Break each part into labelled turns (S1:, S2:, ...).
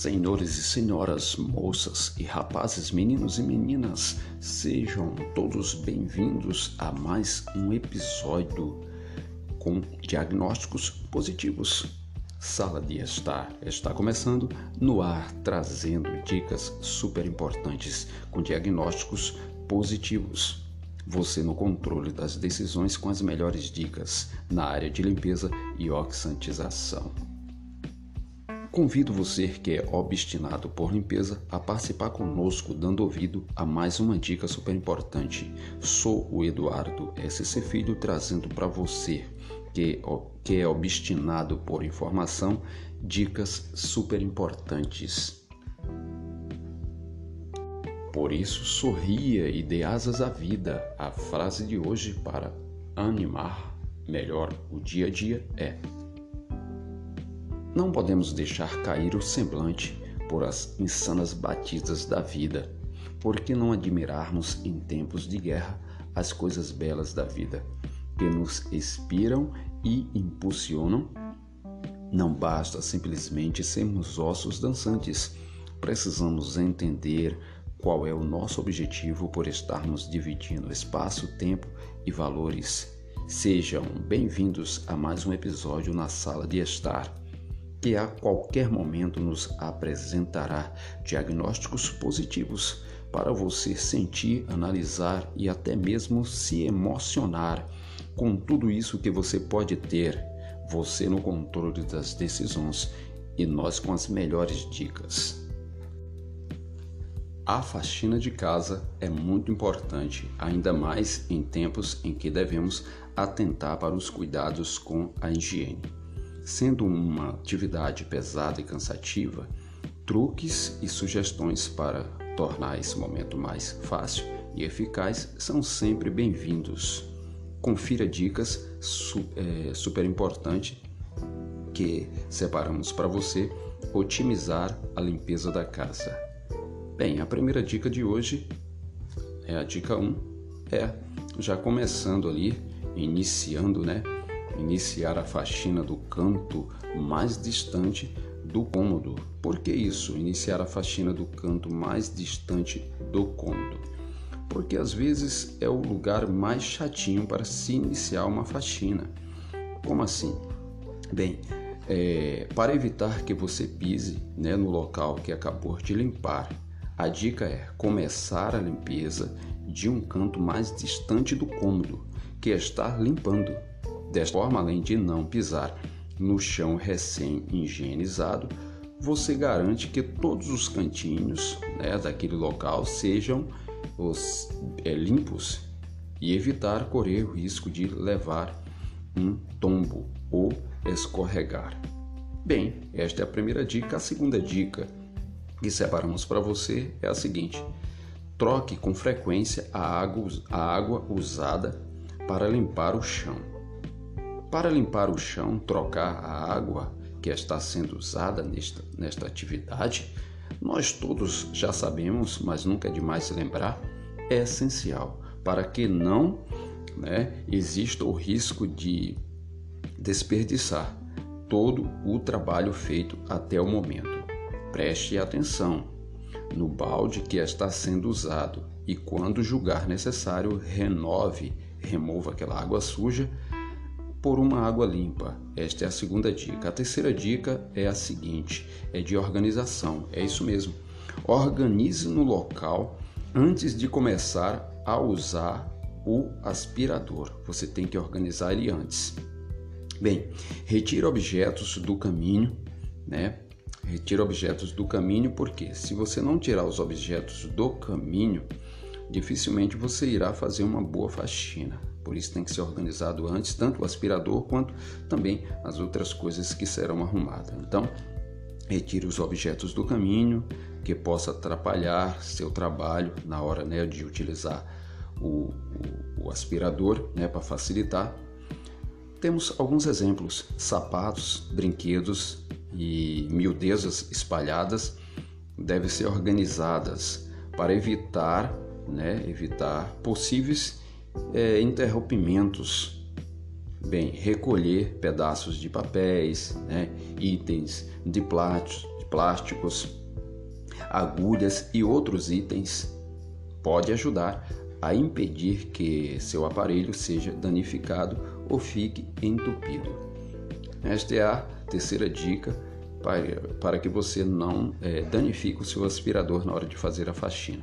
S1: Senhores e senhoras, moças e rapazes, meninos e meninas, sejam todos bem-vindos a mais um episódio com diagnósticos positivos. Sala de Estar está começando no ar, trazendo dicas super importantes com diagnósticos positivos. Você no controle das decisões com as melhores dicas na área de limpeza e oxidização. Convido você que é obstinado por limpeza a participar conosco, dando ouvido a mais uma dica super importante. Sou o Eduardo SC Filho trazendo para você que, que é obstinado por informação dicas super importantes. Por isso, sorria e dê asas à vida. A frase de hoje para animar melhor o dia a dia é não podemos deixar cair o semblante por as insanas batidas da vida. Por que não admirarmos em tempos de guerra as coisas belas da vida, que nos inspiram e impulsionam? Não basta simplesmente sermos ossos dançantes. Precisamos entender qual é o nosso objetivo por estarmos dividindo espaço, tempo e valores. Sejam bem-vindos a mais um episódio na Sala de Estar que a qualquer momento nos apresentará diagnósticos positivos para você sentir, analisar e até mesmo se emocionar com tudo isso que você pode ter, você no controle das decisões e nós com as melhores dicas. A faxina de casa é muito importante, ainda mais em tempos em que devemos atentar para os cuidados com a higiene. Sendo uma atividade pesada e cansativa, truques e sugestões para tornar esse momento mais fácil e eficaz são sempre bem-vindos. Confira dicas su é, super importantes que separamos para você otimizar a limpeza da casa. Bem, a primeira dica de hoje é a dica 1, é já começando ali, iniciando, né? Iniciar a faxina do canto mais distante do cômodo. Por que isso? Iniciar a faxina do canto mais distante do cômodo. Porque às vezes é o lugar mais chatinho para se iniciar uma faxina. Como assim? Bem, é, para evitar que você pise né, no local que acabou de limpar, a dica é começar a limpeza de um canto mais distante do cômodo que está limpando. Desta forma, além de não pisar no chão recém-higienizado, você garante que todos os cantinhos né, daquele local sejam os, é, limpos e evitar correr o risco de levar um tombo ou escorregar. Bem, esta é a primeira dica. A segunda dica que separamos para você é a seguinte: troque com frequência a água, a água usada para limpar o chão. Para limpar o chão, trocar a água que está sendo usada nesta, nesta atividade, nós todos já sabemos, mas nunca é demais lembrar, é essencial para que não né, exista o risco de desperdiçar todo o trabalho feito até o momento. Preste atenção no balde que está sendo usado e, quando julgar necessário, renove, remova aquela água suja por uma água limpa. Esta é a segunda dica. A terceira dica é a seguinte: é de organização. É isso mesmo. Organize no local antes de começar a usar o aspirador. Você tem que organizar ele antes. Bem, retire objetos do caminho, né? Retire objetos do caminho porque se você não tirar os objetos do caminho, dificilmente você irá fazer uma boa faxina. Por isso tem que ser organizado antes, tanto o aspirador quanto também as outras coisas que serão arrumadas. Então, retire os objetos do caminho que possa atrapalhar seu trabalho na hora né, de utilizar o, o, o aspirador né, para facilitar. Temos alguns exemplos: sapatos, brinquedos e miudezas espalhadas devem ser organizadas para evitar, né, evitar possíveis é, interrompimentos. Bem, recolher pedaços de papéis, né, itens de, plástico, plásticos, agulhas e outros itens pode ajudar a impedir que seu aparelho seja danificado ou fique entupido. Esta é a terceira dica para, para que você não é, danifique o seu aspirador na hora de fazer a faxina.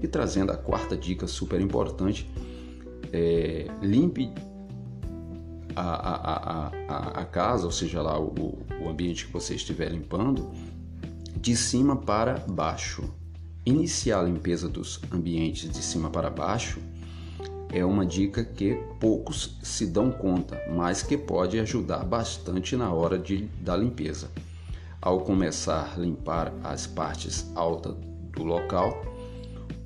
S1: E trazendo a quarta dica super importante, é, limpe a, a, a, a, casa, ou seja lá o, o ambiente que você estiver limpando, de cima para baixo. Iniciar a limpeza dos ambientes de cima para baixo é uma dica que poucos se dão conta, mas que pode ajudar bastante na hora de, da limpeza. Ao começar a limpar as partes altas do local,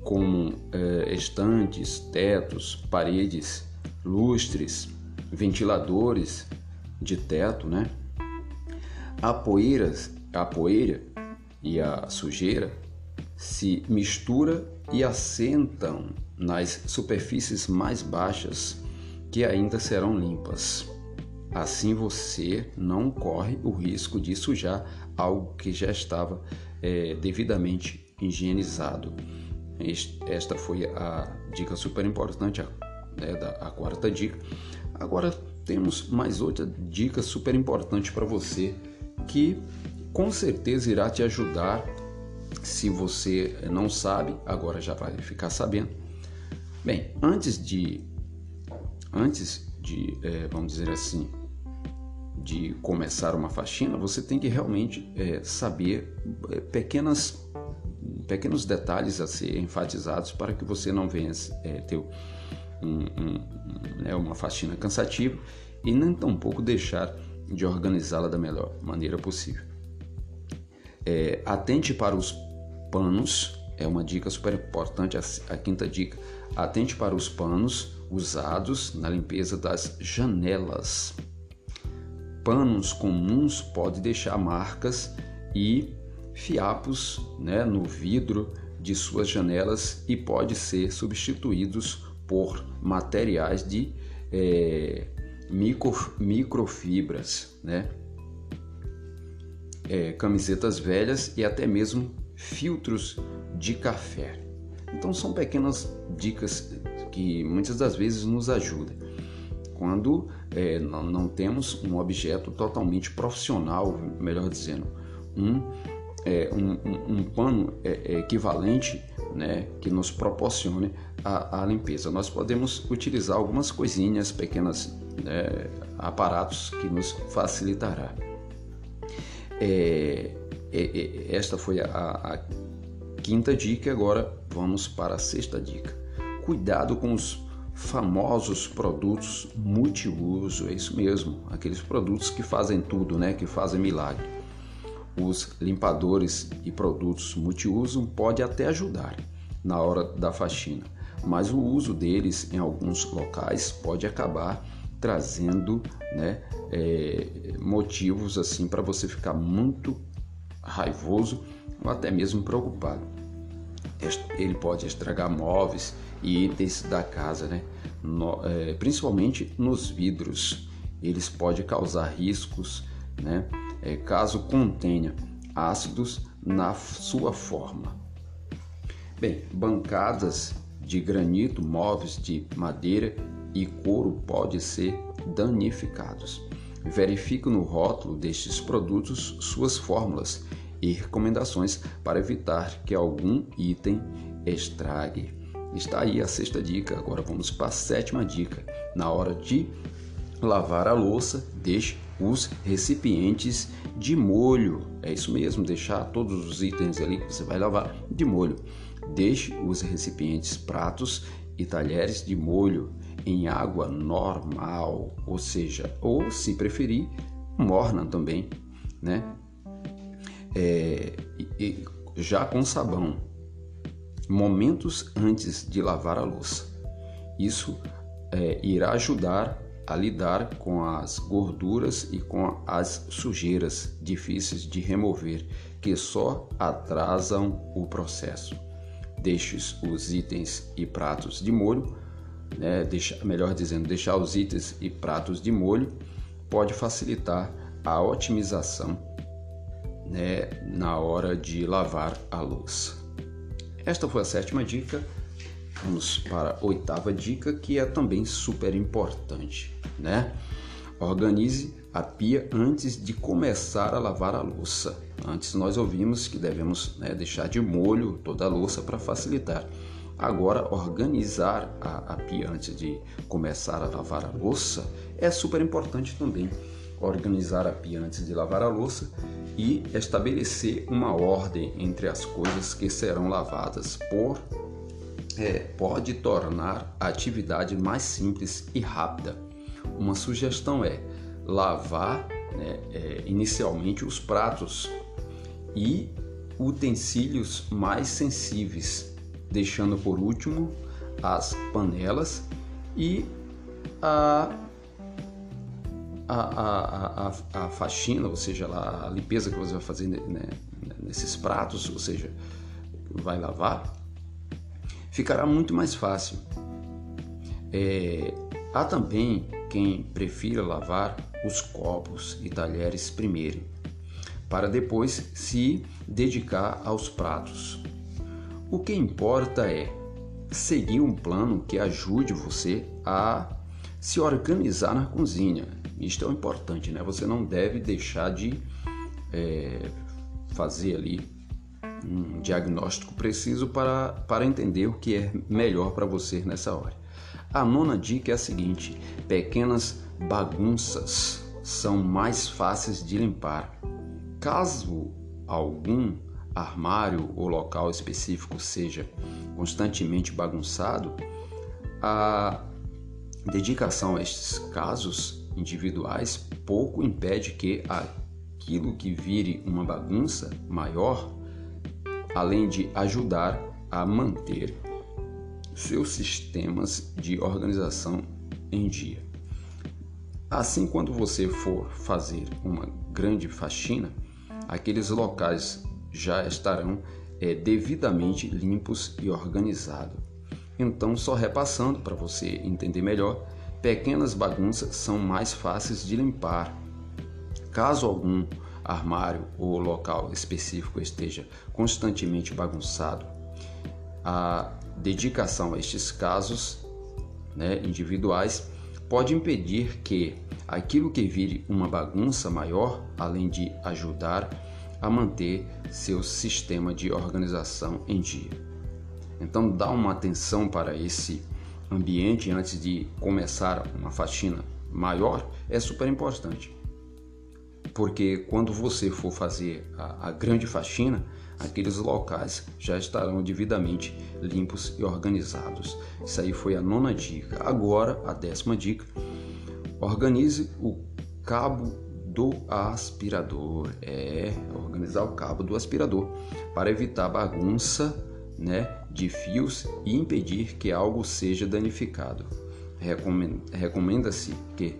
S1: como eh, estantes, tetos, paredes, lustres, ventiladores de teto, né? A poeira, a poeira e a sujeira se mistura e assentam nas superfícies mais baixas que ainda serão limpas. Assim você não corre o risco de sujar algo que já estava é, devidamente higienizado. Esta foi a dica super importante, a, né, da, a quarta dica. Agora temos mais outra dica super importante para você que com certeza irá te ajudar se você não sabe, agora já vai ficar sabendo. Bem, antes de, antes de, é, vamos dizer assim, de começar uma faxina, você tem que realmente é, saber é, pequenas, pequenos detalhes a ser enfatizados para que você não venha é, ter um, um, né, uma faxina cansativa e nem tampouco deixar de organizá-la da melhor maneira possível. É, atente para os panos, é uma dica super importante, a, a quinta dica. Atente para os panos usados na limpeza das janelas. Panos comuns podem deixar marcas e fiapos né, no vidro de suas janelas e pode ser substituídos por materiais de é, micro, microfibras, né? É, camisetas velhas e até mesmo filtros de café. Então são pequenas dicas que muitas das vezes nos ajudam quando é, não, não, temos um objeto totalmente profissional, melhor dizendo, um, é, um, um, um, pano é, equivalente né, que nos proporcione a, a, limpeza. Nós podemos utilizar algumas coisinhas, pequenas né, aparatos que nos facilitará. É, é, é, esta foi a, a quinta dica. Agora vamos para a sexta dica. Cuidado com os famosos produtos multiuso. É isso mesmo, aqueles produtos que fazem tudo, né? Que fazem milagre. Os limpadores e produtos multiuso pode até ajudar na hora da faxina, mas o uso deles em alguns locais pode acabar trazendo né, é, motivos assim para você ficar muito raivoso ou até mesmo preocupado. Ele pode estragar móveis e itens da casa, né? No, é, principalmente nos vidros. Eles podem causar riscos, né? É, caso contenha ácidos na sua forma. Bem, bancadas de granito, móveis de madeira e couro podem ser danificados. Verifique no rótulo destes produtos suas fórmulas e recomendações para evitar que algum item estrague. Está aí a sexta dica. Agora vamos para a sétima dica. Na hora de lavar a louça, deixe os recipientes de molho. É isso mesmo, deixar todos os itens ali que você vai lavar de molho. Deixe os recipientes, pratos e talheres de molho em água normal, ou seja, ou se preferir, morna também, né? É, e, já com sabão, momentos antes de lavar a louça. Isso é, irá ajudar a lidar com as gorduras e com as sujeiras difíceis de remover que só atrasam o processo. Deixe os itens e pratos de molho né, deixa, melhor dizendo, deixar os itens e pratos de molho pode facilitar a otimização né, na hora de lavar a louça. Esta foi a sétima dica. Vamos para a oitava dica, que é também super importante, né? Organize a pia antes de começar a lavar a louça. Antes nós ouvimos que devemos né, deixar de molho toda a louça para facilitar. Agora, organizar a, a pia antes de começar a lavar a louça é super importante também. Organizar a pia antes de lavar a louça e estabelecer uma ordem entre as coisas que serão lavadas por é, pode tornar a atividade mais simples e rápida. Uma sugestão é lavar né, é, inicialmente os pratos e utensílios mais sensíveis, deixando por último as panelas e a, a, a, a, faxina, ou seja, a limpeza que você vai fazer né, nesses pratos, ou seja, vai lavar, ficará muito mais fácil. É, há também quem prefira lavar os copos e talheres primeiro, para depois se dedicar aos pratos. O que importa é seguir um plano que ajude você a se organizar na cozinha. Isto é importante, né? Você não deve deixar de é, fazer ali um diagnóstico preciso para, para entender o que é melhor para você nessa hora. A nona dica é a seguinte: pequenas bagunças são mais fáceis de limpar. Caso algum armário ou local específico seja constantemente bagunçado, a dedicação a estes casos individuais pouco impede que aquilo que vire uma bagunça maior, além de ajudar a manter seus sistemas de organização em dia. Assim, quando você for fazer uma grande faxina, aqueles locais já estarão é, devidamente limpos e organizados. Então, só repassando para você entender melhor, pequenas bagunças são mais fáceis de limpar. Caso algum armário ou local específico esteja constantemente bagunçado, a dedicação a estes casos né, individuais pode impedir que aquilo que vire uma bagunça maior, além de ajudar a manter seu sistema de organização em dia. Então, dá uma atenção para esse ambiente antes de começar uma faxina maior é super importante. Porque quando você for fazer a, a grande faxina, aqueles locais já estarão devidamente limpos e organizados. Isso aí foi a nona dica. Agora, a décima dica: organize o cabo do aspirador. É, organizar o cabo do aspirador para evitar bagunça né, de fios e impedir que algo seja danificado. Recomenda-se que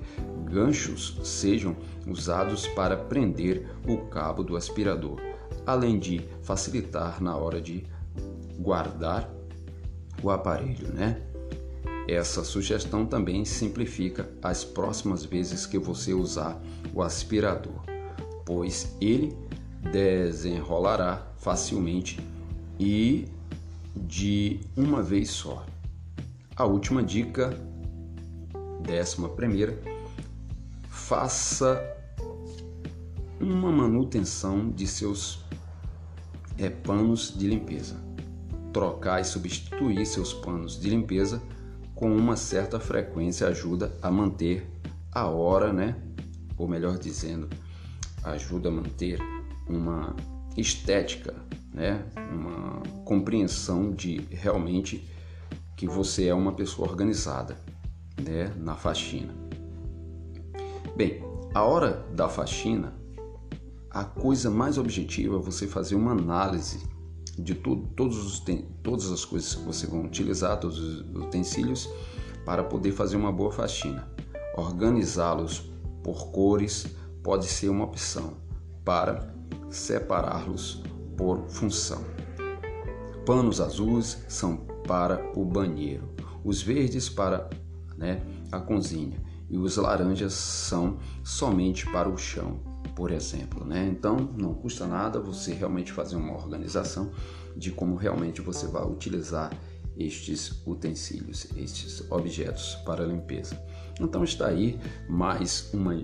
S1: ganchos sejam usados para prender o cabo do aspirador além de facilitar na hora de guardar o aparelho, né? Essa sugestão também simplifica as próximas vezes que você usar o aspirador, pois ele desenrolará facilmente e de uma vez só. A última dica, décima primeira, faça uma manutenção de seus é, panos de limpeza. Trocar e substituir seus panos de limpeza com uma certa frequência ajuda a manter a hora, né? Ou melhor dizendo, ajuda a manter uma estética, né? Uma compreensão de realmente que você é uma pessoa organizada, né? Na faxina. Bem, a hora da faxina a coisa mais objetiva é você fazer uma análise de tudo, todos os, todas as coisas que você vai utilizar, todos os utensílios, para poder fazer uma boa faxina. Organizá-los por cores pode ser uma opção para separá-los por função. Panos azuis são para o banheiro, os verdes para né, a cozinha e os laranjas são somente para o chão, por exemplo. Né? Então não custa nada você realmente fazer uma organização de como realmente você vai utilizar estes utensílios, estes objetos para limpeza. Então está aí mais uma,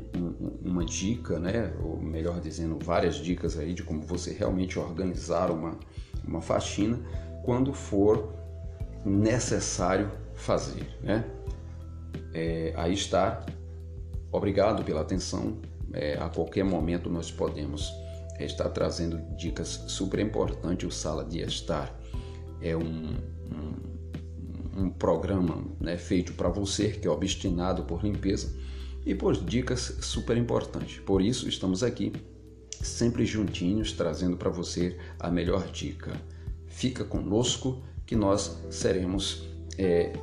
S1: uma dica, né? ou melhor dizendo, várias dicas aí de como você realmente organizar uma, uma faxina quando for necessário fazer. Né? É, aí está. Obrigado pela atenção. É, a qualquer momento nós podemos é, estar trazendo dicas super importantes. O Sala de Estar é um, um, um programa né, feito para você que é obstinado por limpeza e por dicas super importantes. Por isso estamos aqui sempre juntinhos trazendo para você a melhor dica. Fica conosco que nós seremos é,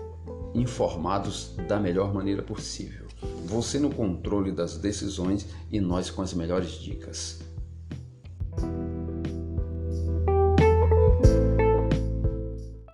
S1: informados da melhor maneira possível. Você no controle das decisões e nós com as melhores dicas.